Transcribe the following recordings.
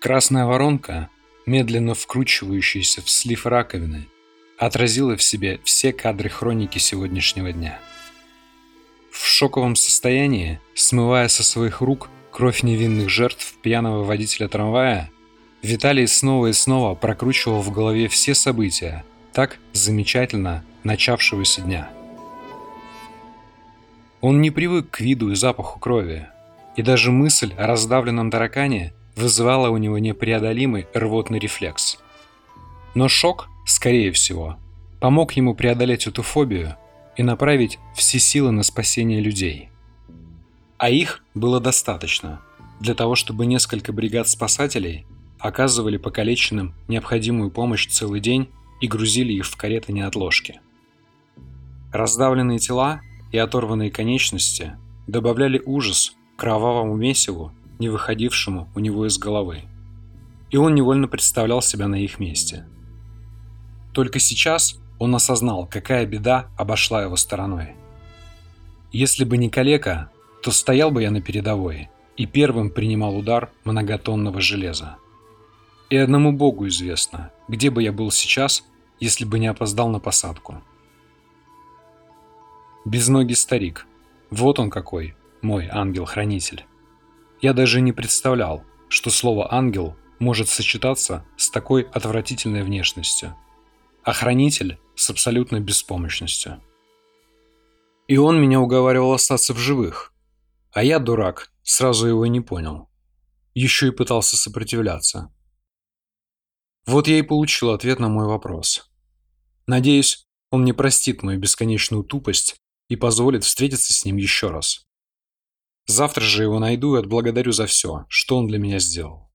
Красная воронка, медленно вкручивающаяся в слив раковины, отразила в себе все кадры хроники сегодняшнего дня. В шоковом состоянии, смывая со своих рук кровь невинных жертв пьяного водителя трамвая, Виталий снова и снова прокручивал в голове все события, так замечательно начавшегося дня. Он не привык к виду и запаху крови, и даже мысль о раздавленном таракане вызывала у него непреодолимый рвотный рефлекс. Но шок, скорее всего, помог ему преодолеть эту фобию и направить все силы на спасение людей. А их было достаточно для того, чтобы несколько бригад спасателей оказывали покалеченным необходимую помощь целый день и грузили их в кареты неотложки. Раздавленные тела и оторванные конечности добавляли ужас кровавому месиву не выходившему у него из головы. И он невольно представлял себя на их месте. Только сейчас он осознал, какая беда обошла его стороной. Если бы не калека, то стоял бы я на передовой и первым принимал удар многотонного железа. И одному богу известно, где бы я был сейчас, если бы не опоздал на посадку. Безногий старик. Вот он какой, мой ангел-хранитель. Я даже не представлял, что слово «ангел» может сочетаться с такой отвратительной внешностью. Охранитель с абсолютной беспомощностью. И он меня уговаривал остаться в живых. А я, дурак, сразу его не понял. Еще и пытался сопротивляться. Вот я и получил ответ на мой вопрос. Надеюсь, он не простит мою бесконечную тупость и позволит встретиться с ним еще раз. Завтра же его найду и отблагодарю за все, что он для меня сделал.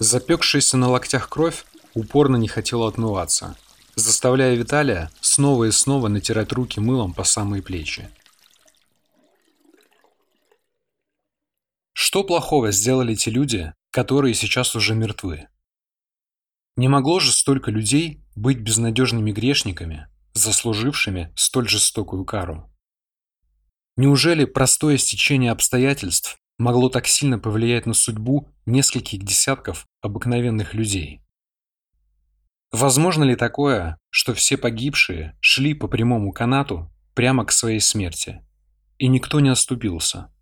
Запекшаяся на локтях кровь упорно не хотела отмываться, заставляя Виталия снова и снова натирать руки мылом по самые плечи. Что плохого сделали те люди, которые сейчас уже мертвы? Не могло же столько людей быть безнадежными грешниками, заслужившими столь жестокую кару. Неужели простое стечение обстоятельств могло так сильно повлиять на судьбу нескольких десятков обыкновенных людей? Возможно ли такое, что все погибшие шли по прямому канату прямо к своей смерти, и никто не оступился?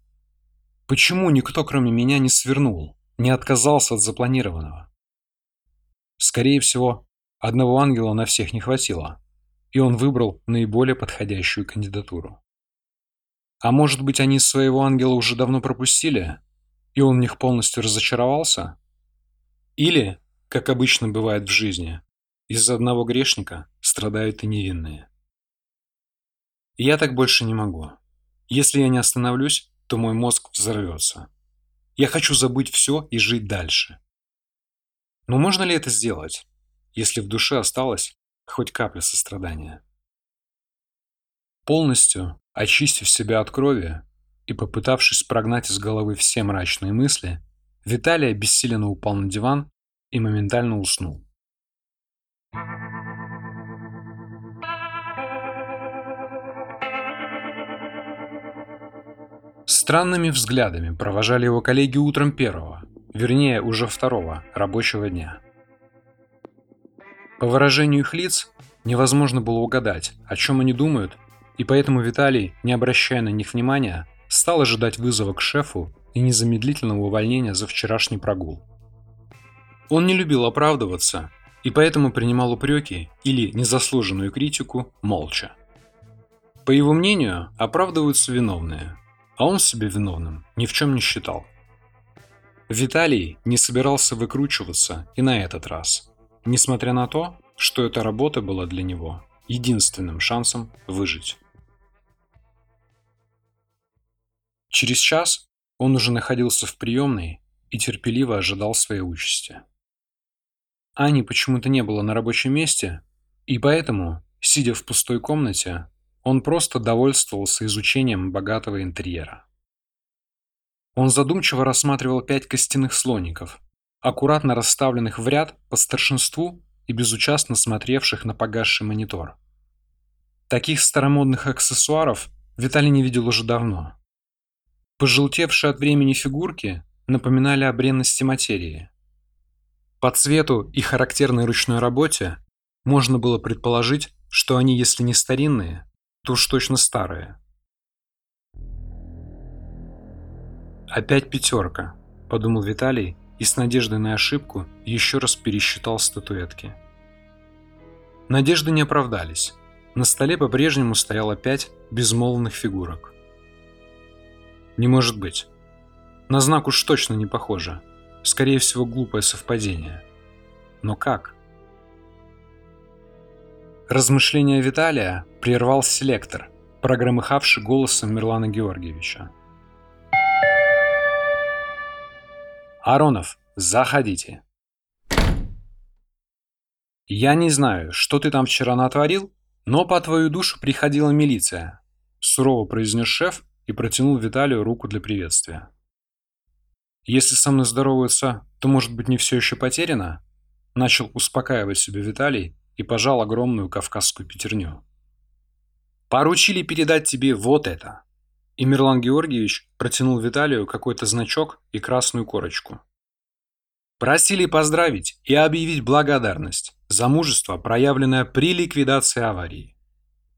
Почему никто, кроме меня, не свернул, не отказался от запланированного? Скорее всего, одного ангела на всех не хватило, и он выбрал наиболее подходящую кандидатуру. А может быть, они своего ангела уже давно пропустили, и он в них полностью разочаровался? Или, как обычно бывает в жизни, из-за одного грешника страдают и невинные. Я так больше не могу. Если я не остановлюсь, то мой мозг взорвется. Я хочу забыть все и жить дальше. Но можно ли это сделать, если в душе осталась хоть капля сострадания? Полностью очистив себя от крови и попытавшись прогнать из головы все мрачные мысли, Виталий обессиленно упал на диван и моментально уснул. Странными взглядами провожали его коллеги утром первого, вернее, уже второго рабочего дня. По выражению их лиц невозможно было угадать, о чем они думают и поэтому Виталий, не обращая на них внимания, стал ожидать вызова к шефу и незамедлительного увольнения за вчерашний прогул. Он не любил оправдываться и поэтому принимал упреки или незаслуженную критику молча. По его мнению, оправдываются виновные, а он себя виновным ни в чем не считал. Виталий не собирался выкручиваться и на этот раз, несмотря на то, что эта работа была для него единственным шансом выжить. Через час он уже находился в приемной и терпеливо ожидал своей участи. Ани почему-то не было на рабочем месте, и поэтому, сидя в пустой комнате, он просто довольствовался изучением богатого интерьера. Он задумчиво рассматривал пять костяных слоников, аккуратно расставленных в ряд по старшинству и безучастно смотревших на погасший монитор. Таких старомодных аксессуаров Виталий не видел уже давно. Пожелтевшие от времени фигурки напоминали о бренности материи. По цвету и характерной ручной работе можно было предположить, что они, если не старинные, то уж точно старые. «Опять пятерка», – подумал Виталий и с надеждой на ошибку еще раз пересчитал статуэтки. Надежды не оправдались. На столе по-прежнему стояло пять безмолвных фигурок. Не может быть. На знак уж точно не похоже. Скорее всего, глупое совпадение. Но как? Размышления Виталия прервал селектор, прогромыхавший голосом Мирлана Георгиевича. «Аронов, заходите!» «Я не знаю, что ты там вчера натворил, но по твою душу приходила милиция», сурово произнес шеф и протянул Виталию руку для приветствия. «Если со мной здороваются, то, может быть, не все еще потеряно?» Начал успокаивать себя Виталий и пожал огромную кавказскую пятерню. «Поручили передать тебе вот это!» И Мирлан Георгиевич протянул Виталию какой-то значок и красную корочку. Просили поздравить и объявить благодарность за мужество, проявленное при ликвидации аварии.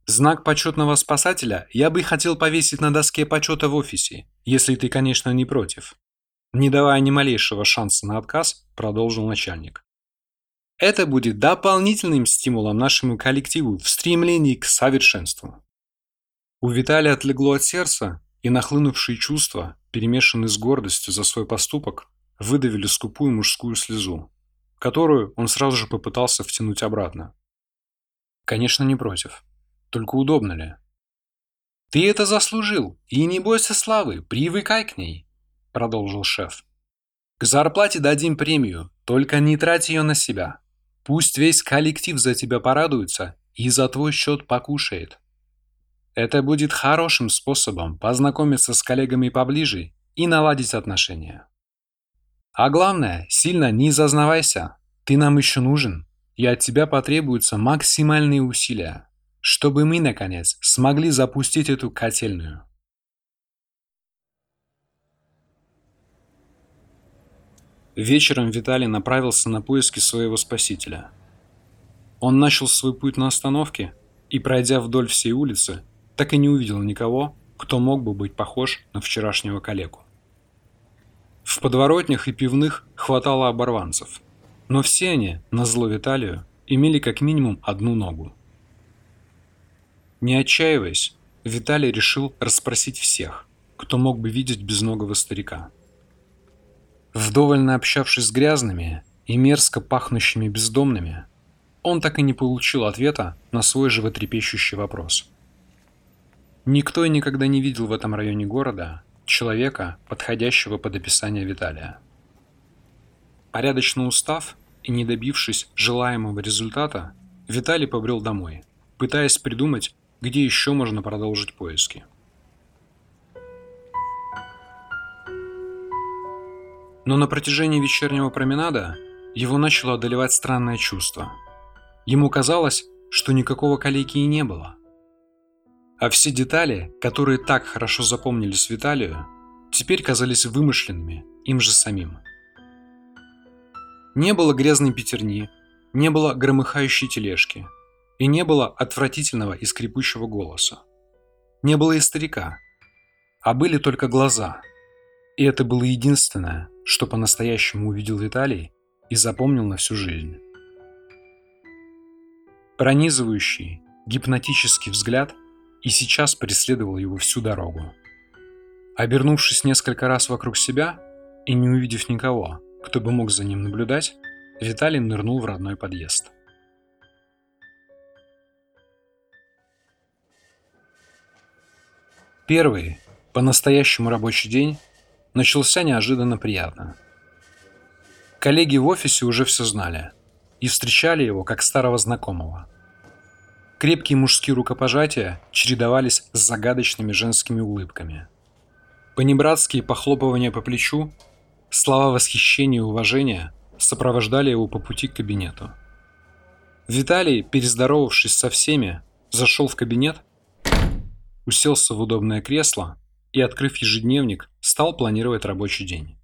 Знак почетного спасателя я бы хотел повесить на доске почета в офисе, если ты, конечно, не против. Не давая ни малейшего шанса на отказ, продолжил начальник. Это будет дополнительным стимулом нашему коллективу в стремлении к совершенству. У Виталия отлегло от сердца, и нахлынувшие чувства, перемешанные с гордостью за свой поступок, выдавили скупую мужскую слезу, которую он сразу же попытался втянуть обратно. Конечно, не против. Только удобно ли? «Ты это заслужил, и не бойся славы, привыкай к ней», – продолжил шеф. «К зарплате дадим премию, только не трать ее на себя. Пусть весь коллектив за тебя порадуется и за твой счет покушает. Это будет хорошим способом познакомиться с коллегами поближе и наладить отношения. А главное, сильно не зазнавайся. Ты нам еще нужен, и от тебя потребуются максимальные усилия чтобы мы, наконец, смогли запустить эту котельную. Вечером Виталий направился на поиски своего спасителя. Он начал свой путь на остановке и, пройдя вдоль всей улицы, так и не увидел никого, кто мог бы быть похож на вчерашнего коллегу. В подворотнях и пивных хватало оборванцев, но все они, на зло Виталию, имели как минимум одну ногу. Не отчаиваясь, Виталий решил расспросить всех, кто мог бы видеть безногого старика. Вдоволь наобщавшись с грязными и мерзко пахнущими бездомными, он так и не получил ответа на свой животрепещущий вопрос. Никто и никогда не видел в этом районе города человека, подходящего под описание Виталия. Порядочно устав и не добившись желаемого результата, Виталий побрел домой, пытаясь придумать, где еще можно продолжить поиски. Но на протяжении вечернего променада его начало одолевать странное чувство. Ему казалось, что никакого калеки и не было. А все детали, которые так хорошо запомнились Виталию, теперь казались вымышленными им же самим. Не было грязной пятерни, не было громыхающей тележки – и не было отвратительного и скрипучего голоса. Не было и старика, а были только глаза. И это было единственное, что по-настоящему увидел Виталий и запомнил на всю жизнь. Пронизывающий, гипнотический взгляд и сейчас преследовал его всю дорогу. Обернувшись несколько раз вокруг себя и не увидев никого, кто бы мог за ним наблюдать, Виталий нырнул в родной подъезд. Первый, по-настоящему рабочий день, начался неожиданно приятно. Коллеги в офисе уже все знали и встречали его как старого знакомого. Крепкие мужские рукопожатия чередовались с загадочными женскими улыбками. Понебратские похлопывания по плечу, слова восхищения и уважения сопровождали его по пути к кабинету. Виталий, перездоровавшись со всеми, зашел в кабинет уселся в удобное кресло и, открыв ежедневник, стал планировать рабочий день.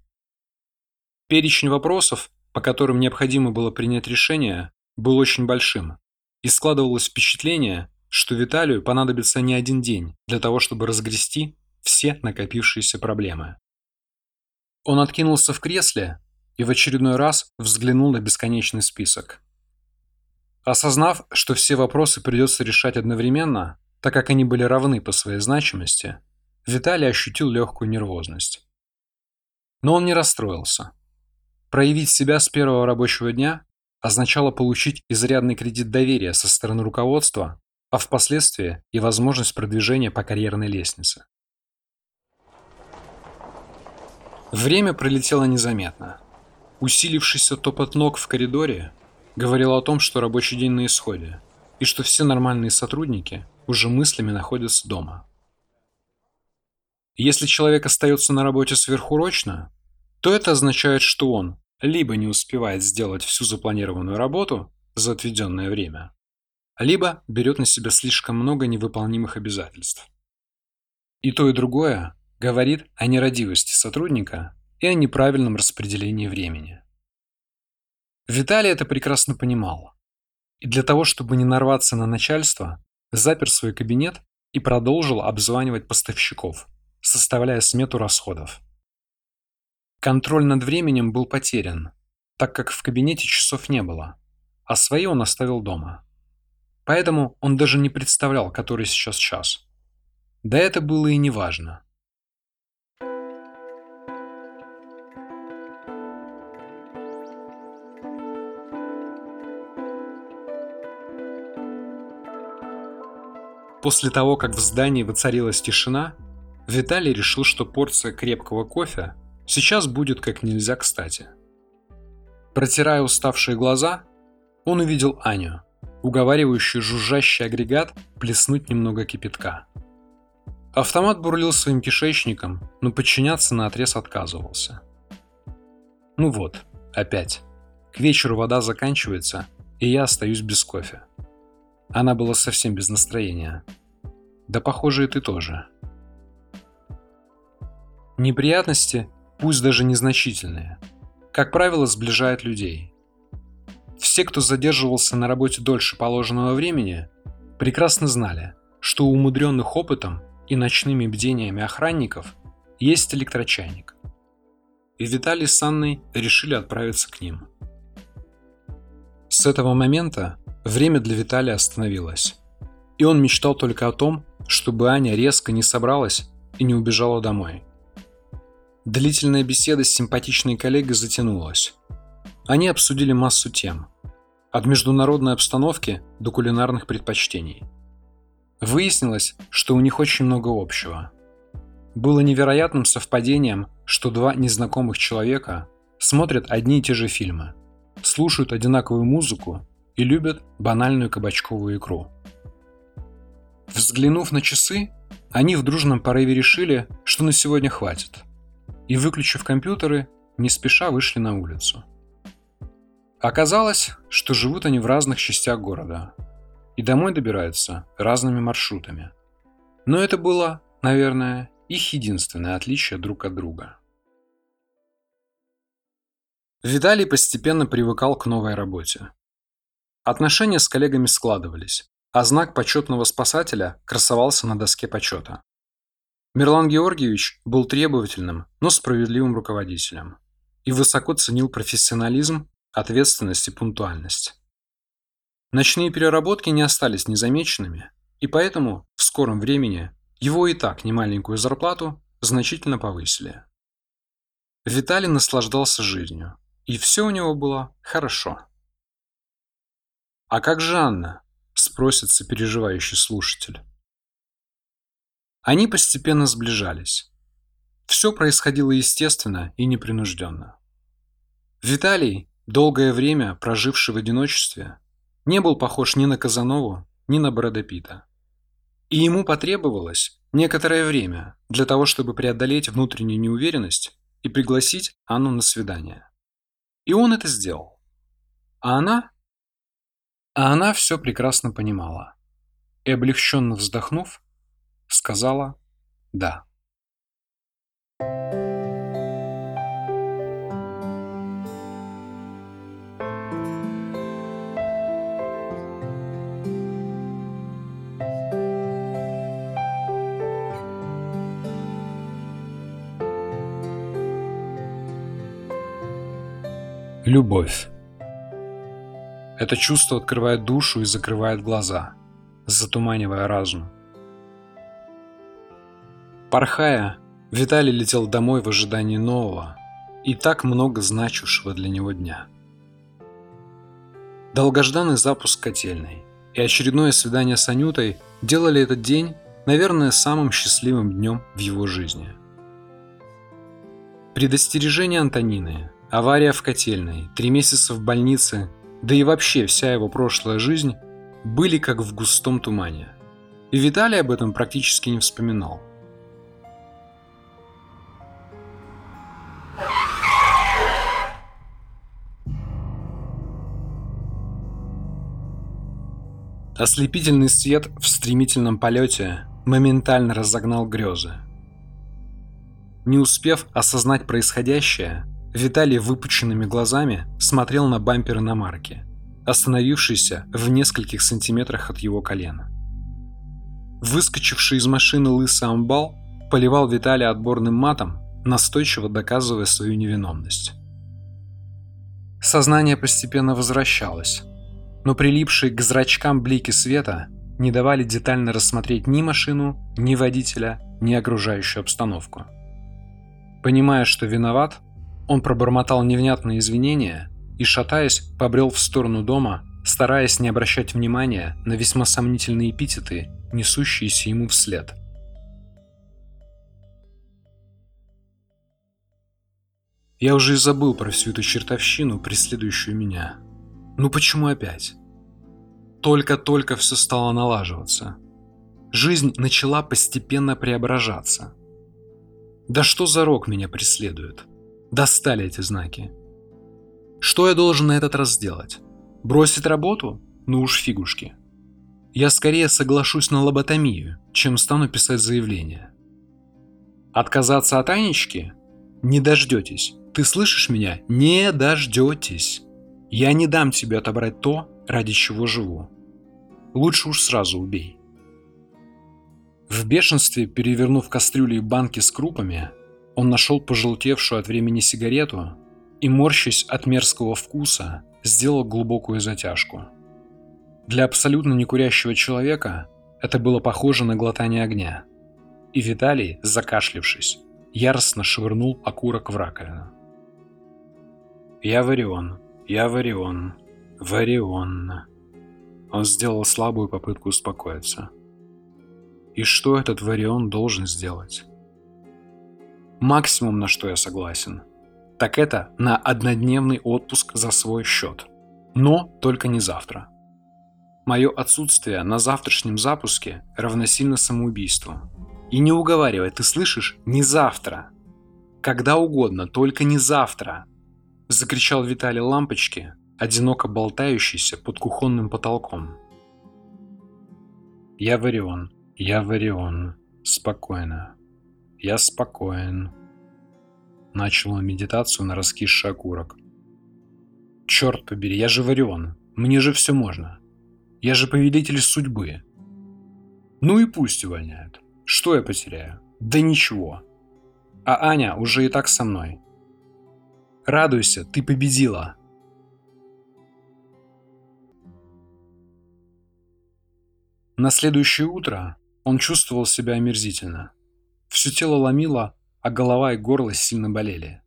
Перечень вопросов, по которым необходимо было принять решение, был очень большим, и складывалось впечатление, что Виталию понадобится не один день для того, чтобы разгрести все накопившиеся проблемы. Он откинулся в кресле и в очередной раз взглянул на бесконечный список. Осознав, что все вопросы придется решать одновременно, так как они были равны по своей значимости, Виталий ощутил легкую нервозность. Но он не расстроился. Проявить себя с первого рабочего дня означало получить изрядный кредит доверия со стороны руководства, а впоследствии и возможность продвижения по карьерной лестнице. Время пролетело незаметно. Усилившийся топот ног в коридоре говорил о том, что рабочий день на исходе, и что все нормальные сотрудники уже мыслями находятся дома. Если человек остается на работе сверхурочно, то это означает, что он либо не успевает сделать всю запланированную работу за отведенное время, либо берет на себя слишком много невыполнимых обязательств. И то, и другое говорит о нерадивости сотрудника и о неправильном распределении времени. Виталий это прекрасно понимал. И для того, чтобы не нарваться на начальство, запер свой кабинет и продолжил обзванивать поставщиков, составляя смету расходов. Контроль над временем был потерян, так как в кабинете часов не было, а свои он оставил дома. Поэтому он даже не представлял, который сейчас час. Да это было и не важно. После того, как в здании воцарилась тишина, Виталий решил, что порция крепкого кофе сейчас будет как нельзя кстати. Протирая уставшие глаза, он увидел Аню, уговаривающую жужжащий агрегат плеснуть немного кипятка. Автомат бурлил своим кишечником, но подчиняться на отрез отказывался. Ну вот, опять. К вечеру вода заканчивается, и я остаюсь без кофе. Она была совсем без настроения. Да похоже и ты тоже. Неприятности, пусть даже незначительные, как правило, сближают людей. Все, кто задерживался на работе дольше положенного времени, прекрасно знали, что у умудренных опытом и ночными бдениями охранников есть электрочайник. И Виталий с Анной решили отправиться к ним. С этого момента Время для Виталия остановилось. И он мечтал только о том, чтобы Аня резко не собралась и не убежала домой. Длительная беседа с симпатичной коллегой затянулась. Они обсудили массу тем. От международной обстановки до кулинарных предпочтений. Выяснилось, что у них очень много общего. Было невероятным совпадением, что два незнакомых человека смотрят одни и те же фильмы, слушают одинаковую музыку и любят банальную кабачковую икру. Взглянув на часы, они в дружном порыве решили, что на сегодня хватит, и, выключив компьютеры, не спеша вышли на улицу. Оказалось, что живут они в разных частях города, и домой добираются разными маршрутами. Но это было, наверное, их единственное отличие друг от друга. Виталий постепенно привыкал к новой работе. Отношения с коллегами складывались, а знак почетного спасателя красовался на доске почета. Мирлан Георгиевич был требовательным, но справедливым руководителем и высоко ценил профессионализм, ответственность и пунктуальность. Ночные переработки не остались незамеченными, и поэтому в скором времени его и так немаленькую зарплату значительно повысили. Виталий наслаждался жизнью, и все у него было хорошо. «А как же Анна?» – спросит сопереживающий слушатель. Они постепенно сближались. Все происходило естественно и непринужденно. Виталий, долгое время проживший в одиночестве, не был похож ни на Казанову, ни на Брэда Питта. И ему потребовалось некоторое время для того, чтобы преодолеть внутреннюю неуверенность и пригласить Анну на свидание. И он это сделал. А она а она все прекрасно понимала. И облегченно вздохнув, сказала «да». Любовь. Это чувство открывает душу и закрывает глаза, затуманивая разум. Порхая, Виталий летел домой в ожидании нового и так много значившего для него дня. Долгожданный запуск котельной и очередное свидание с Анютой делали этот день, наверное, самым счастливым днем в его жизни. Предостережение Антонины, авария в котельной, три месяца в больнице да и вообще вся его прошлая жизнь, были как в густом тумане. И Виталий об этом практически не вспоминал. Ослепительный свет в стремительном полете моментально разогнал грезы. Не успев осознать происходящее, Виталий выпученными глазами смотрел на бампер иномарки, остановившийся в нескольких сантиметрах от его колена. Выскочивший из машины лысый амбал поливал Виталия отборным матом, настойчиво доказывая свою невиновность. Сознание постепенно возвращалось, но прилипшие к зрачкам блики света не давали детально рассмотреть ни машину, ни водителя, ни окружающую обстановку. Понимая, что виноват, он пробормотал невнятные извинения и, шатаясь, побрел в сторону дома, стараясь не обращать внимания на весьма сомнительные эпитеты, несущиеся ему вслед. Я уже и забыл про всю эту чертовщину, преследующую меня. Ну почему опять? Только-только все стало налаживаться. Жизнь начала постепенно преображаться. Да что за рок меня преследует? Достали эти знаки. Что я должен на этот раз сделать? Бросить работу? Ну уж фигушки. Я скорее соглашусь на лоботомию, чем стану писать заявление. Отказаться от Анечки? Не дождетесь. Ты слышишь меня? Не дождетесь. Я не дам тебе отобрать то, ради чего живу. Лучше уж сразу убей. В бешенстве, перевернув кастрюли и банки с крупами, он нашел пожелтевшую от времени сигарету и, морщась от мерзкого вкуса, сделал глубокую затяжку. Для абсолютно некурящего человека это было похоже на глотание огня. И Виталий, закашлившись, яростно швырнул окурок в раковину. «Я Варион, я Варион, Варион». Он сделал слабую попытку успокоиться. И что этот Варион должен сделать? Максимум, на что я согласен, так это на однодневный отпуск за свой счет. Но только не завтра. Мое отсутствие на завтрашнем запуске равносильно самоубийству. И не уговаривай, ты слышишь? Не завтра. Когда угодно, только не завтра. Закричал Виталий лампочки, одиноко болтающийся под кухонным потолком. Я Варион, я Варион. Спокойно. Я спокоен. Начал он медитацию на раскисший окурок. Черт побери, я же Варион. Мне же все можно. Я же повелитель судьбы. Ну и пусть увольняют. Что я потеряю? Да ничего. А Аня уже и так со мной. Радуйся, ты победила. На следующее утро он чувствовал себя омерзительно. Все тело ломило, а голова и горло сильно болели.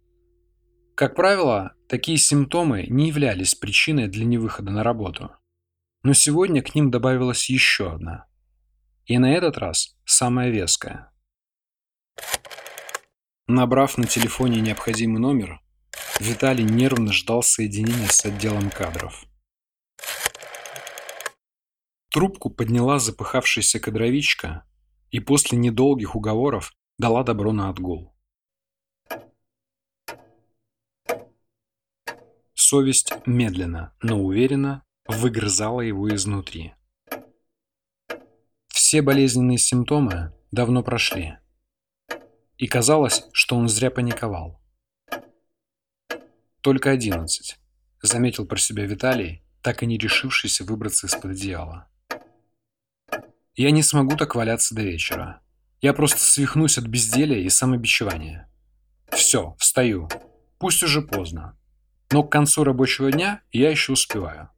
Как правило, такие симптомы не являлись причиной для невыхода на работу. Но сегодня к ним добавилась еще одна. И на этот раз самая веская. Набрав на телефоне необходимый номер, Виталий нервно ждал соединения с отделом кадров. Трубку подняла запыхавшаяся кадровичка и после недолгих уговоров дала добро на отгул. Совесть медленно, но уверенно выгрызала его изнутри. Все болезненные симптомы давно прошли. и казалось, что он зря паниковал. «Только одиннадцать», — заметил про себя Виталий, так и не решившийся выбраться из-под одеяла. «Я не смогу так валяться до вечера. Я просто свихнусь от безделия и самобичевания. Все, встаю. Пусть уже поздно. Но к концу рабочего дня я еще успеваю.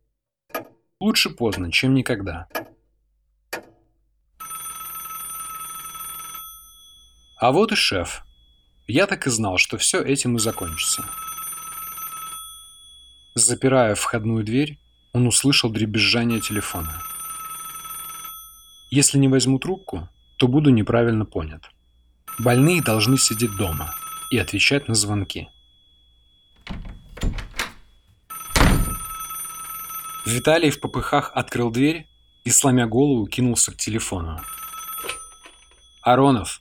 Лучше поздно, чем никогда». А вот и шеф. Я так и знал, что все этим и закончится. Запирая входную дверь, он услышал дребезжание телефона. Если не возьму трубку, то буду неправильно понят. Больные должны сидеть дома и отвечать на звонки. Виталий в попыхах открыл дверь и, сломя голову, кинулся к телефону. «Аронов,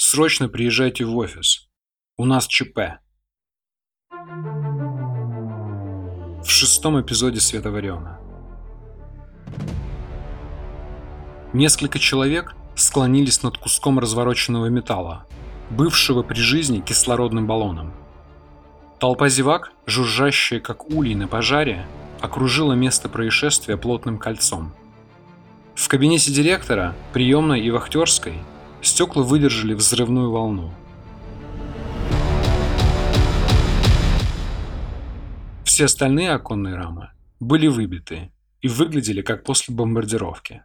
Срочно приезжайте в офис. У нас ЧП. В шестом эпизоде Света Несколько человек склонились над куском развороченного металла, бывшего при жизни кислородным баллоном. Толпа зевак, жужжащая как улей на пожаре, окружила место происшествия плотным кольцом. В кабинете директора, приемной и вахтерской – Стекла выдержали взрывную волну. Все остальные оконные рамы были выбиты и выглядели как после бомбардировки.